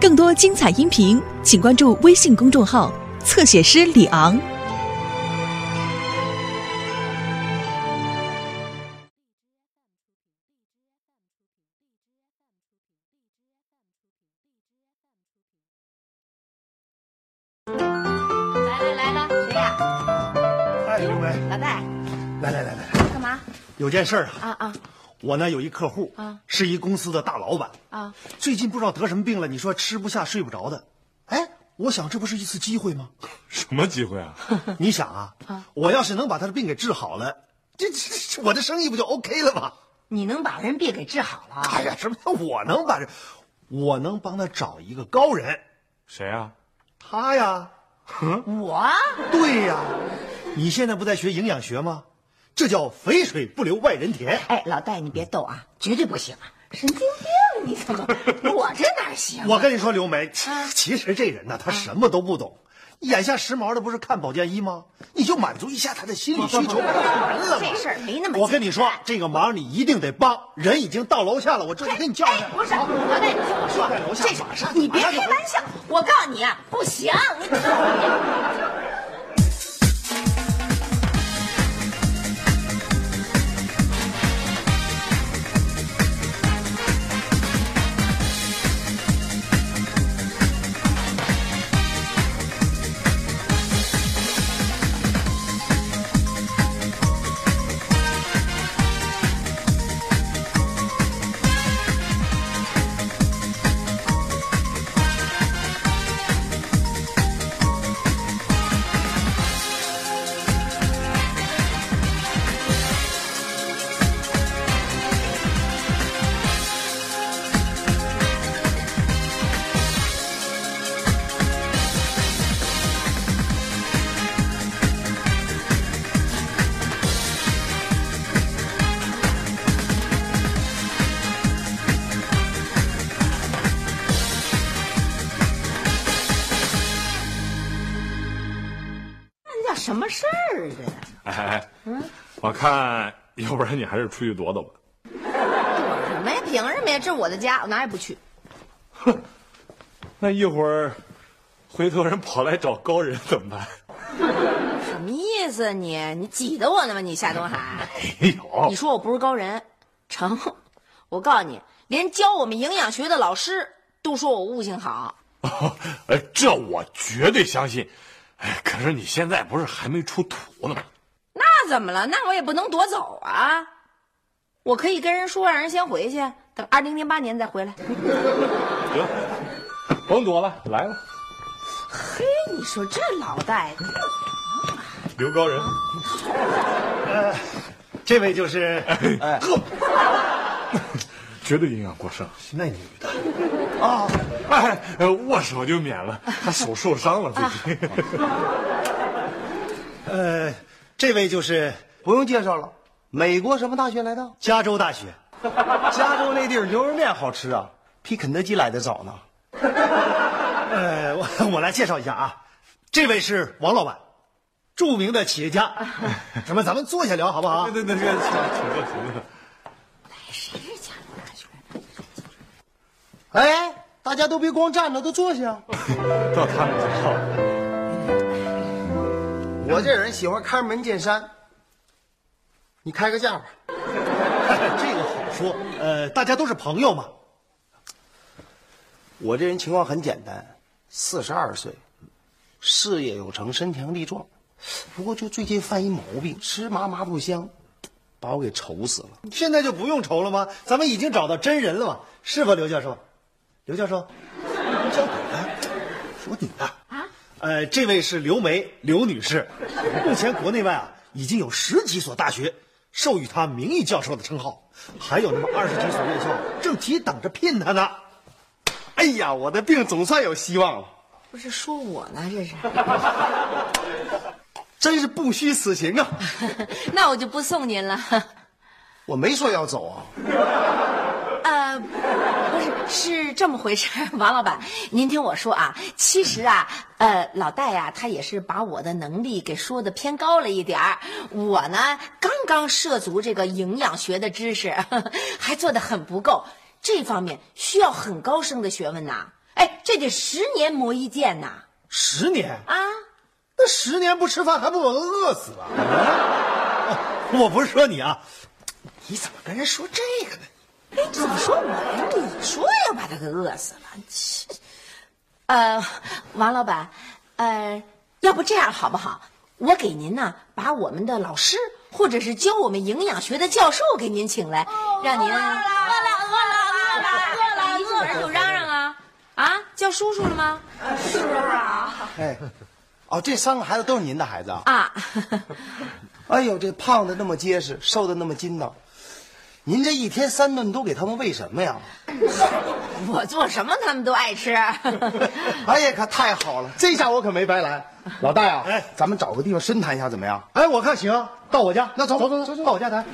更多精彩音频，请关注微信公众号“侧写师李昂”。来了来了，谁呀？哎，刘梅，老戴，来来来来，干嘛？有件事儿啊，啊啊我呢有一客户啊是一公司的大老板，啊！最近不知道得什么病了，你说吃不下睡不着的，哎，我想这不是一次机会吗？什么机会啊？你想啊，我要是能把他的病给治好了，这 这这我的生意不就 OK 了吗？你能把人病给治好了？哎呀，什么叫我能把人，我能帮他找一个高人，谁啊？他呀，我对呀，你现在不在学营养学吗？这叫肥水不流外人田。哎，老戴，你别逗啊，绝对不行啊！神经病，你怎么？我这哪行啊？我跟你说，刘梅，其实这人呢，他什么都不懂。眼下时髦的不是看保健衣吗？你就满足一下他的心理需求，不就完了吗？这事儿没那么我跟你说，这个忙你一定得帮。人已经到楼下了，我这就给你叫上哎，。不是，老戴，你听我说这事马上你别开玩笑。我告诉你啊，不行，你 看要不然你还是出去躲躲吧。躲什么呀？凭什么呀？这是我的家，我哪也不去。哼那一会儿，回头人跑来找高人怎么办？什么意思啊你？你挤得我呢吗？你夏东海，没有你，说我不是高人，成？我告诉你，连教我们营养学的老师都说我悟性好。哎，这我绝对相信。哎，可是你现在不是还没出土呢吗？那怎么了？那我也不能夺走啊！我可以跟人说，让人先回去，等二零零八年再回来。行，甭躲了，来了，嘿，你说这老戴的，刘高人。这位就是，哎，呵，绝对营养过剩。那女的啊，哎，呃握手就免了，她手受伤了最近。呃，这位就是不用介绍了，美国什么大学来的？加州大学。加州那地儿牛肉面好吃啊，比肯德基来的早呢。呃，我我来介绍一下啊，这位是王老板，著名的企业家。什么？咱们坐下聊好不好？对对对，请请坐，请坐。谁是加州大学的？哎，大家都别光站着，都坐下。到他们介绍了。我这人喜欢开门见山，你开个价吧。这个好说。呃，大家都是朋友嘛。我这人情况很简单，四十二岁，事业有成，身强力壮，不过就最近犯一毛病，吃嘛嘛不香，把我给愁死了。现在就不用愁了吗？咱们已经找到真人了嘛，是吧，刘教授？刘教授，叫你呢，说你呢。呃，这位是刘梅，刘女士。目前国内外啊，已经有十几所大学授予她名誉教授的称号，还有那么二十几所院校正提等着聘她呢。哎呀，我的病总算有希望了，不是说我呢，这是。真是不虚此行啊！那我就不送您了。我没说要走啊。呃，不是，这么回事，王老板，您听我说啊，其实啊，呃，老戴呀、他也是把我的能力给说的偏高了一点儿。我呢，刚刚涉足这个营养学的知识，还做的很不够，这方面需要很高深的学问呐。哎，这得十年磨一剑呐！十年啊，那十年不吃饭还不把我饿死了？我不是说你啊，你怎么跟人说这个呢？哎，怎么说我呀？你说要把他给饿死了？切呃，王老板，呃，要不这样好不好？我给您呢，把我们的老师或者是教我们营养学的教授给您请来，让您饿了饿了饿了饿了，你怎么就嚷嚷啊？啊，叫叔叔了吗？叔叔啊，哎，哦，这三个孩子都是您的孩子啊？啊，哎呦，这胖的那么结实，瘦的那么筋道，您这一天三顿都给他们喂什么呀？我做什么他们都爱吃。哎呀，可太好了，这下我可没白来。老大呀，哎咱们找个地方深谈一下怎么样？哎，我看行，到我家，那走走走走走到我家谈。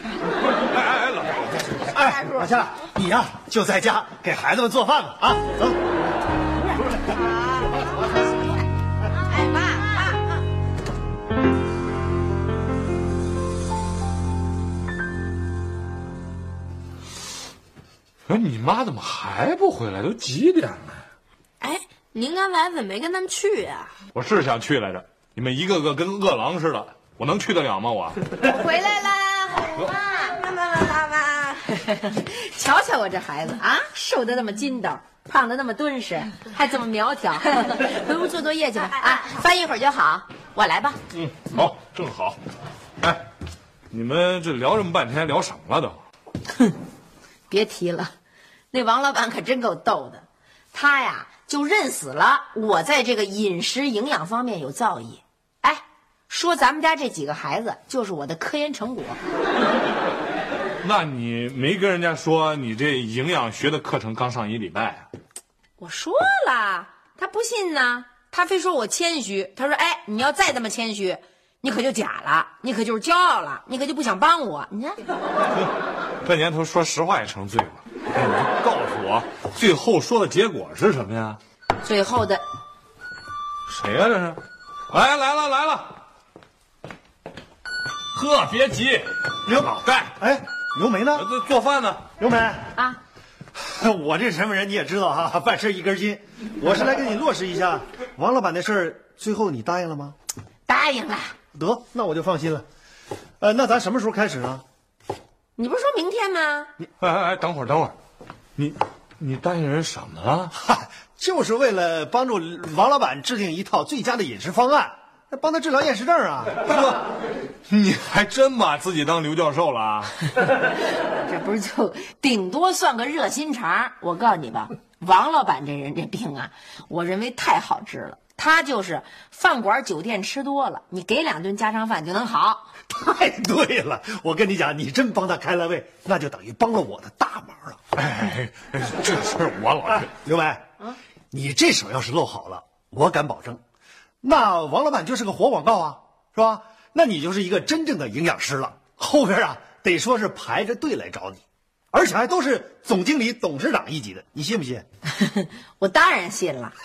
哎哎哎，老大，哎，老夏，你呀就在家给孩子们做饭吧啊，走。哎，你妈怎么还不回来？都几点了？哎，您刚才怎么没跟他们去呀、我是想去来着，你们一个个跟饿狼似的，我能去得了吗？我我回来啦，妈妈妈妈妈，瞧瞧我这孩子啊，瘦的那么筋道，胖的那么敦实，还这么苗条，回屋做作业去吧啊，翻一会儿就好，我来吧。嗯，好，正好。哎，你们这聊这么半天，聊什么了都？别提了，那王老板可真够逗的，他呀就认死了我在这个饮食营养方面有造诣。哎，说咱们家这几个孩子就是我的科研成果。那你没跟人家说你这营养学的课程刚上一礼拜啊？我说了，他不信呢，他非说我谦虚。他说：“哎，你要再这么谦虚，你可就假了，你可就是骄傲了，你可就不想帮我。”你看，这年头说实话也成罪了。哎，你就告诉我，最后说的结果是什么呀？最后的谁呀、这是？来来了来了。呵，别急，刘老戴，哎，刘梅呢？这做饭呢。刘梅，啊，我这什么人你也知道哈、办事一根筋。我是来给你落实一下王老板的事儿，最后你答应了吗？答应了。得，那我就放心了。呃，那咱什么时候开始呢？你不是说明天吗？你哎哎哎，等会儿等会儿，你你答应人什么了？嗨，就是为了帮助王老板制定一套最佳的饮食方案，帮他治疗厌食症啊。呵，你还真把自己当刘教授了啊？这不是就顶多算个热心肠。我告诉你吧，王老板这人这病啊，我认为太好治了。他就是饭馆酒店吃多了，你给两顿家常饭就能好。太对了，我跟你讲，你真帮他开了胃，那就等于帮了我的大忙了。哎，哎这事儿我老觉刘梅，你这手要是露好了，我敢保证，那王老板就是个活广告啊，是吧？那你就是一个真正的营养师了。后边啊，得说是排着队来找你，而且还都是总经理、董事长一级的，你信不信？我当然信了。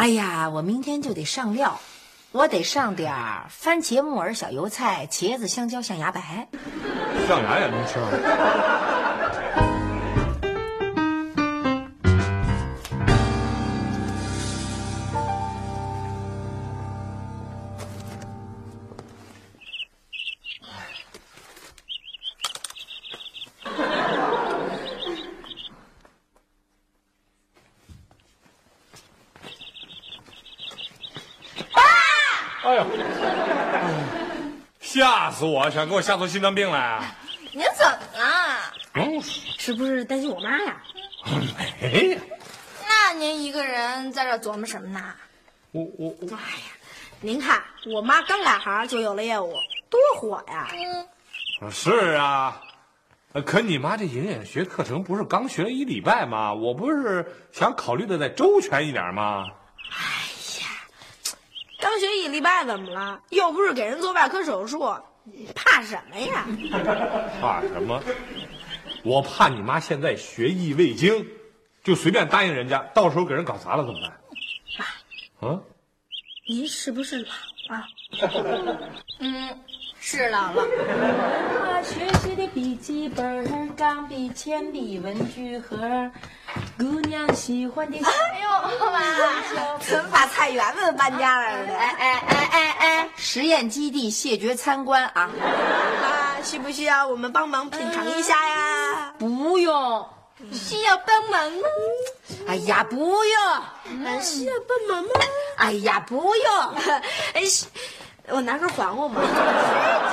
哎呀，我明天就得上料，我得上点儿番茄、木耳、小油菜、茄子、香蕉、象牙白。象牙也能吃死我！想给我吓出心脏病来啊！您怎么了？嗯，是不是担心我妈呀？没呀，那您一个人在这琢磨什么呢？我我我，哎呀，您看我妈刚改行就有了业务，多火呀！是啊，呃可你妈这营养学课程不是刚学了一礼拜吗？我不是想考虑的再周全一点吗？哎呀刚学一礼拜怎么了？又不是给人做外科手术，你怕什么呀？怕什么？我怕你妈现在学艺未精，就随便答应人家，到时候给人搞砸了怎么办？啊？您是不是老了？嗯，是姥姥。我学习的笔记本、钢笔、铅笔、文具盒，姑娘喜欢的。哎呦，妈，怎么把菜园子搬家来了呢？哎哎哎哎哎，实验基地谢绝参观啊！啊，需不需要我们帮忙品尝一下呀？不用，需要帮忙吗？哎呀，不用，嗯，需要帮忙吗？哎呀，不用，哎，我拿根黄瓜嘛。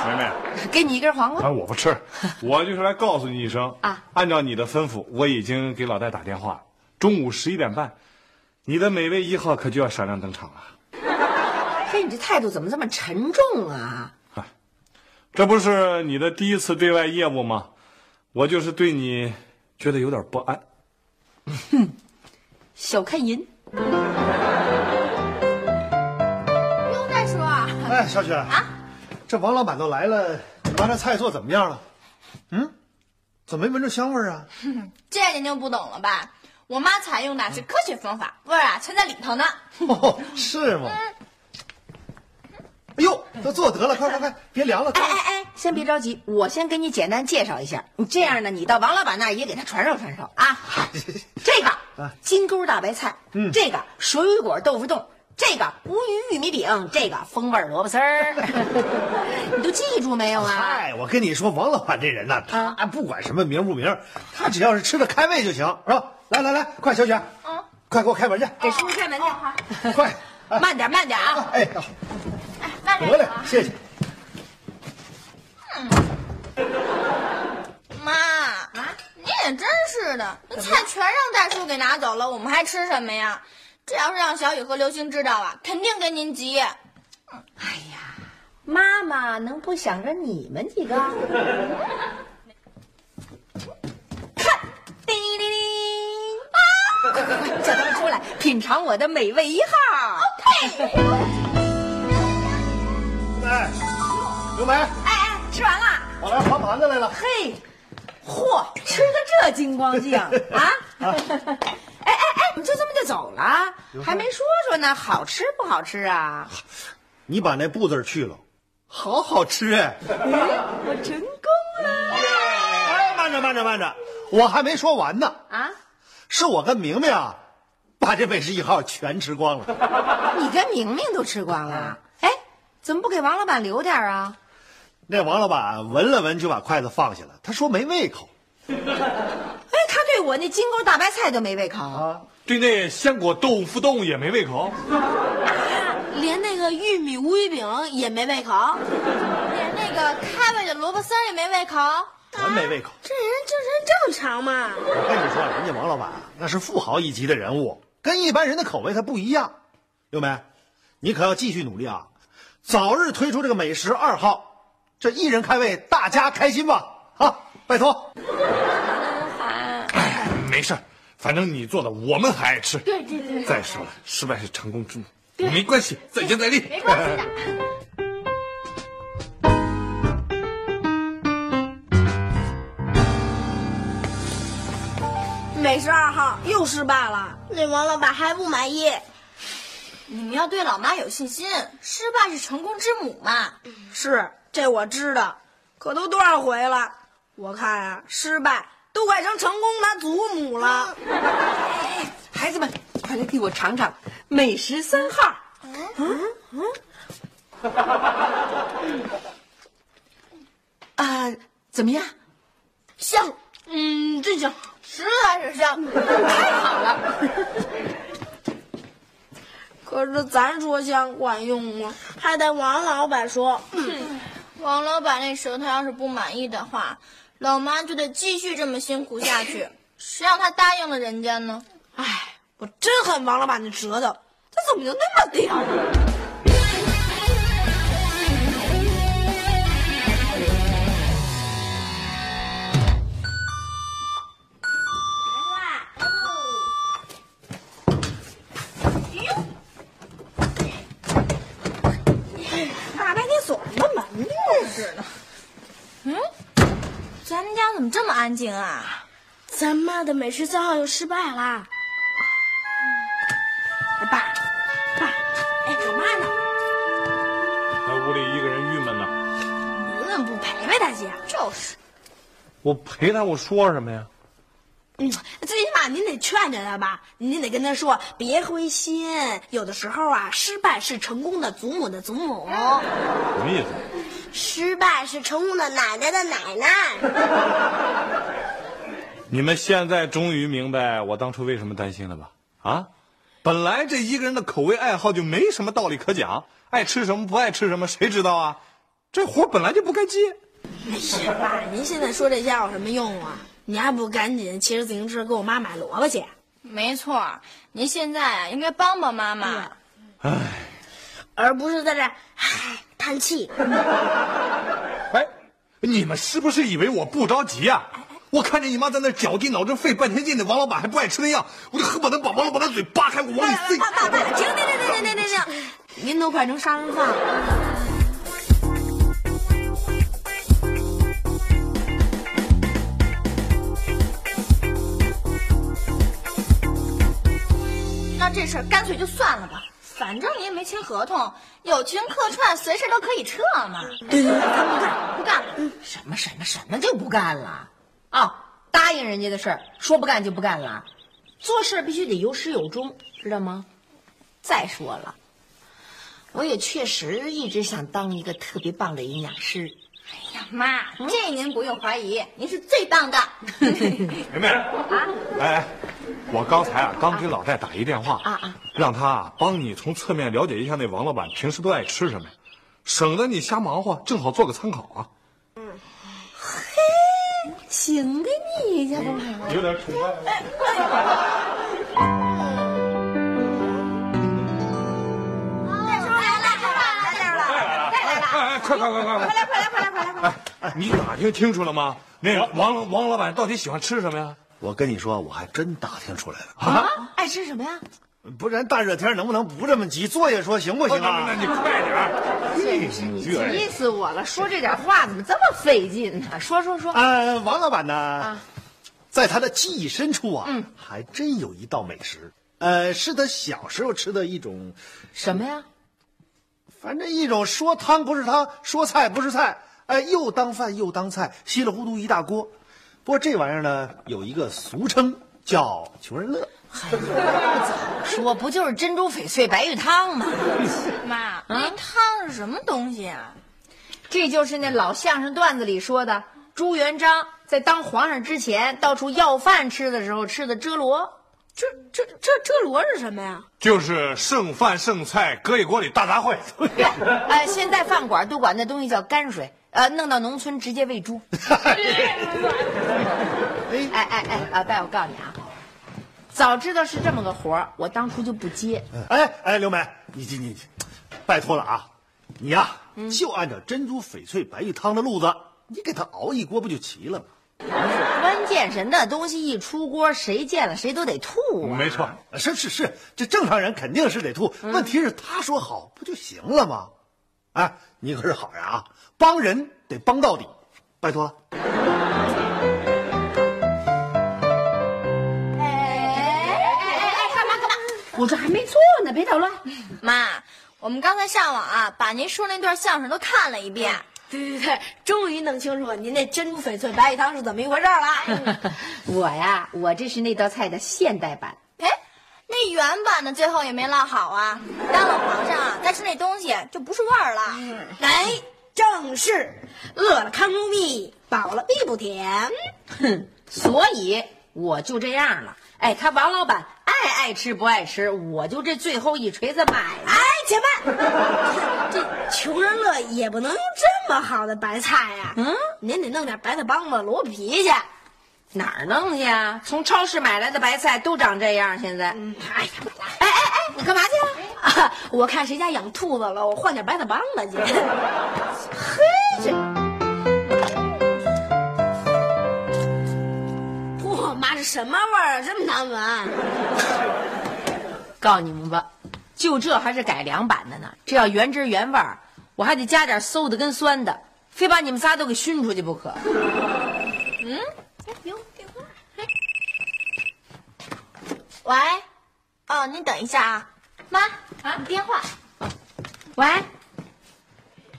梅梅，给你一根黄瓜。啊，我不吃，我就是来告诉你一声啊。按照你的吩咐，我已经给老戴打电话，中午十一点半，你的美味一号可就要闪亮登场了。嘿，你这态度怎么这么沉重啊？这不是你的第一次对外业务吗？我就是对你觉得有点不安。哼小看人。小雪啊，这王老板都来了，你妈这菜做怎么样了？嗯，怎么没闻着香味儿啊？这您就不懂了吧？我妈采用的是科学方法，味儿啊全在里头呢。哦，是吗？哎呦，都做得了，快快快，别凉了！哎哎哎，先别着急，我先给你简单介绍一下。你这样呢，你到王老板那儿也给他传授传授啊。这个金钩大白菜，嗯，这个水果豆腐冻，这个无鱼玉米饼，这个风味萝卜丝儿，你都记住没有啊？嗨，我跟你说，王老板这人呐，他不管什么名不名，他只要是吃的开胃就行，是吧？来来来，快，小雪，嗯，快给我开门去，给叔叔开门去，快，慢点慢点啊！哎，那得嘞，谢谢。妈啊，你也真是的，那菜全让大叔给拿走了，我们还吃什么呀？这要是让小雨和刘星知道了，肯定跟您急。哎呀，妈妈能不想着你们几个？看，叮铃铃啊！快快快，叫他们出来品尝我的美味一号。哎，刘梅，哎哎，吃完了。我来划盘子来了。嘿，嚯，吃的这精光净啊！走了？还没说说呢，好吃不好吃啊？你把那“不”字去了，好好吃哎！我成功了！哎，慢着慢着慢着，我还没说完呢。啊，是我跟明明啊，把这美食一号全吃光了。你跟明明都吃光了？哎，怎么不给王老板留点啊？那王老板闻了闻就把筷子放下了，他说没胃口。哎，他对我那金钩大白菜都没胃口啊，对那鲜果豆腐冻也没胃口。连那个玉米乌鱼饼也没胃口，连那个开胃的萝卜丝也没胃口。全没胃口。这人精神正常嘛？我跟你说，人家王老板那是富豪一级的人物，跟一般人的口味他不一样。六梅，你可要继续努力啊，早日推出这个美食二号，这一人开胃，大家开心吧！啊，拜托。哎，没事儿，反正你做的我们还爱吃。对对对，再说了，失败是成功之母，没关系，再接再厉。没关系的。美食二号又失败了，那王老板还不满意。你们要对老妈有信心，失败是成功之母嘛。是，这我知道。可都多少回了？我看啊，失败都快成成功他祖母了。孩子们，快来替我尝尝美食三号。嗯嗯啊，怎么样？香，嗯，真香，实在是香，太好了。可是咱说香管用吗？还得王老板说。王老板那舌头要是不满意的话，老妈就得继续这么辛苦下去。谁让她答应了人家呢？唉，我真恨王老板的舌头，他怎么就那么叼？么这么安静啊？咱妈的美食三号又失败啦！爸，爸，哎，我妈呢？在屋里一个人郁闷呢。你怎么不陪陪她去？就是，我陪他，我说什么呀？嗯，最起码您得劝劝他吧，您得跟他说别灰心，有的时候啊，失败是成功的祖母的祖母，什么意思？失败是成功的奶奶的奶奶。你们现在终于明白我当初为什么担心了吧？啊，本来这一个人的口味爱好就没什么道理可讲，爱吃什么不爱吃什么，谁知道啊？这活本来就不该接。哎呀，爸？您现在说这些有什么用啊？你还不赶紧骑着自行车给我妈买萝卜去？没错，您现在啊应该帮帮妈妈。而不是在这叹气。哎，你们是不是以为我不着急啊？我看见你妈在那绞尽脑汁费半天劲的，王老板还不爱吃那样，我就恨不得把王老板的嘴扒开，我往里塞。爸爸爸，停停停停停停停！您都快成杀人犯了。那这事儿干脆就算了吧，反正你也没签合同，友情客串随时都可以撤嘛。对对对，咱不干不干了。什么什么什么就不干了？哦，答应人家的事儿说不干就不干了，做事必须得有始有终，知道吗？再说了，我也确实一直想当一个特别棒的营养师。哎呀妈，这您不用怀疑，您是最棒的。梅梅啊，哎，我刚才啊刚给老戴打一电话啊啊，让他啊帮你从侧面了解一下那王老板平时都爱吃什么，省得你瞎忙活，正好做个参考啊。嗯，嘿行啊你，这不有点宠爱。哎，快快快快快！快来快来快来快来！快来！哎，你打听清楚了吗？那个王王老板到底喜欢吃什么呀？我跟你说，我还真打听出来了，啊，爱吃什么呀？不然大热天能不能不这么急？坐下说行不行啊那啊？你快点急死我了！说这点话怎么这么费劲呢？说说说，呃，王老板呢，在他的记忆深处啊，还真有一道美食，呃，是他小时候吃的一种，什么呀？反正一种说汤不是汤，说菜不是菜，哎，又当饭又当菜，稀里糊涂一大锅。不过这玩意儿呢，有一个俗称叫穷人乐。说不就是珍珠翡翠白玉汤吗？妈，那汤是什么东西啊？这就是那老相声段子里说的，朱元璋在当皇上之前到处要饭吃的时候吃的遮罗。这这这这罗是什么呀？就是剩饭剩菜搁一锅里大杂烩。哎，现在饭馆都管那东西叫泔水，呃，弄到农村直接喂猪。哎 哎哎，老戴，我告诉你啊，早知道是这么个活儿，我当初就不接。哎哎，刘梅，你你你，拜托了啊！你呀、就按照珍珠翡翠白玉汤的路子，你给他熬一锅不就齐了吗？关键是那东西一出锅，谁见了谁都得吐啊！没错，是是是，这正常人肯定是得吐。问题是他说好不就行了吗？哎，你可是好人啊，帮人得帮到底，拜托了。我这还没做呢，别捣乱。妈，我们刚才上网啊，把您说那段相声都看了一遍。对对对，终于弄清楚您那珍珠翡翠白玉汤是怎么一回事了。我呀，我这是那道菜的现代版。哎，那原版的最后也没落好啊！当了皇上啊，再吃那东西就不是味儿了。哎，正是，饿了糠不蜜，饱了必不甜。哼，所以我就这样了。哎，他王老板爱爱吃不爱吃，我就这最后一锤子买了。哎，且慢，这穷人乐也不能用这么好的白菜呀、嗯，您得弄点白菜帮子、萝卜皮去。哪儿弄去啊？从超市买来的白菜都长这样，现在。哎呀，哎哎哎，你干嘛去啊？啊我看谁家养兔子了，我换点白菜帮子去。我妈这什么味儿啊？这么难闻？告诉你们吧，就这还是改良版的呢。这要原汁原味儿，我还得加点馊的跟酸的，非把你们仨都给熏出去不可。嗯，哎，有电话。哎喂，哦，您等一下啊，妈啊，你电话。喂，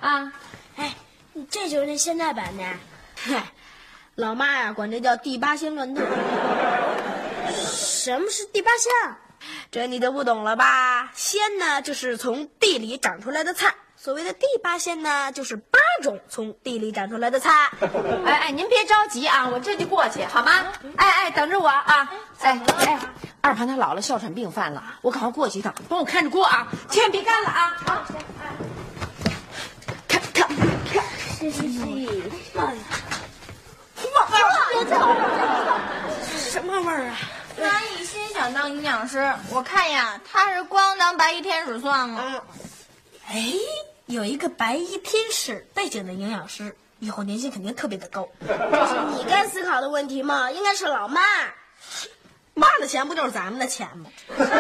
啊，哎，这就是那现代版的。老妈呀，管这叫第八仙乱炖。什么是第八仙？这你就不懂了吧？仙呢，就是从地里长出来的菜。所谓的第八仙呢，就是八种从地里长出来的菜。哎哎，您别着急啊，我这就过去，好吗？哎哎，等着我啊！哎哎，二胖他姥姥哮喘病犯了，我赶快过去一趟，帮我看着锅啊，千万别干了啊！啊，看看看，是是是，什么味儿啊？阿姨心想当营养师，我看呀，她是光当白衣天使算了。哎，有一个白衣天使背景的营养师，以后年薪肯定特别的高。这是你该思考的问题吗？应该是老妈。妈的钱不就是咱们的钱吗？你可够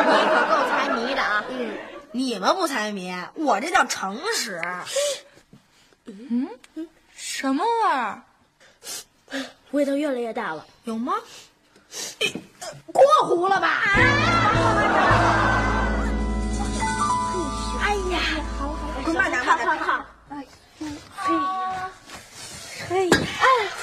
财迷的啊！嗯，你们不财迷，我这叫诚实。嗯，什么味儿？味道越来越大了，有吗？过糊了吧？哎呀，好好，快慢点，慢点，好。哎，嘿，嘿，哎，这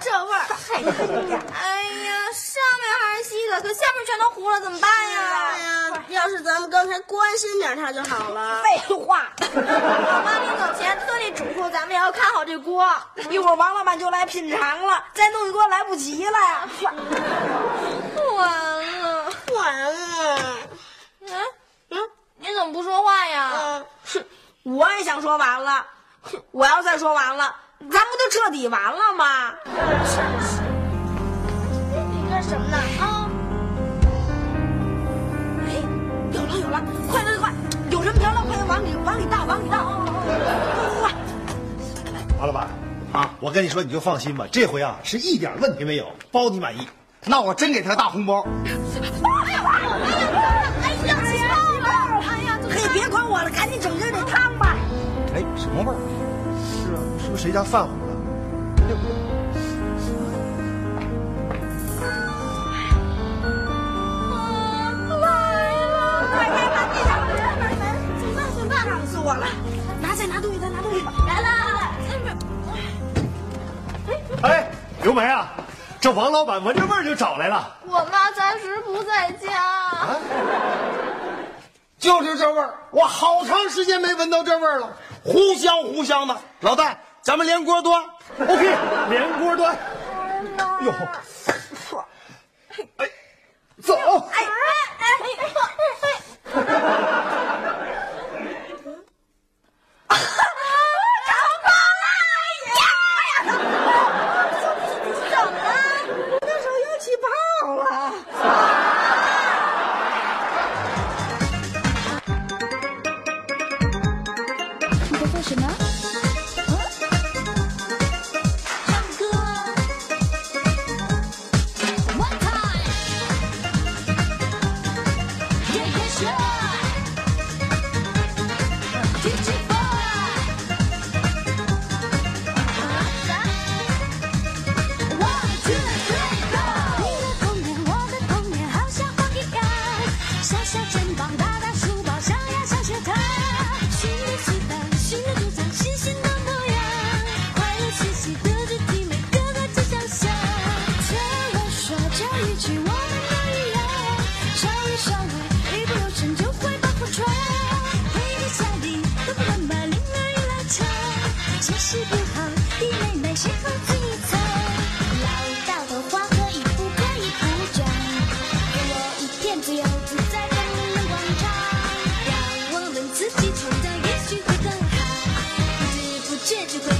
这这味儿，哎呀，哎呀，上面还是稀的，可下面全都糊了，怎么办呀？哎呀，要是咱们刚才关心点它就好了。废话，我妈临走前特地嘱咐咱们也要看好这锅，一会儿王老板就来品尝了，再弄一锅来不及了呀。完了，完了。嗯嗯，你怎么不说话呀？嗯，哼，我也想说完了。哼，我要再说完了，咱不就彻底完了吗？真是。你干什么呢？啊！哎，有了有了，快快快！有什么调料，快往里往里倒，往里倒！快！王老板啊，我跟你说，你就放心吧，这回啊是一点问题没有，包你满意。那我真给他个大红包。哎呀，哎呀，哎呀！哎呀，嘿，别管我了，赶紧整热这汤吧。哎，什么味儿？谁家饭糊了？来了！快开门，地上有人，门门，怎么办？怎么办？烫死我了！拿再拿东西，再拿东西吧。来了！哎，刘梅啊，这王老板闻着味儿就找来了。我妈暂时不在家。就是这味儿，我好长时间没闻到这味儿了，糊香糊香的。老戴，咱们连锅端。OK，连锅端。哟，哎，走。哎哎哎这就会。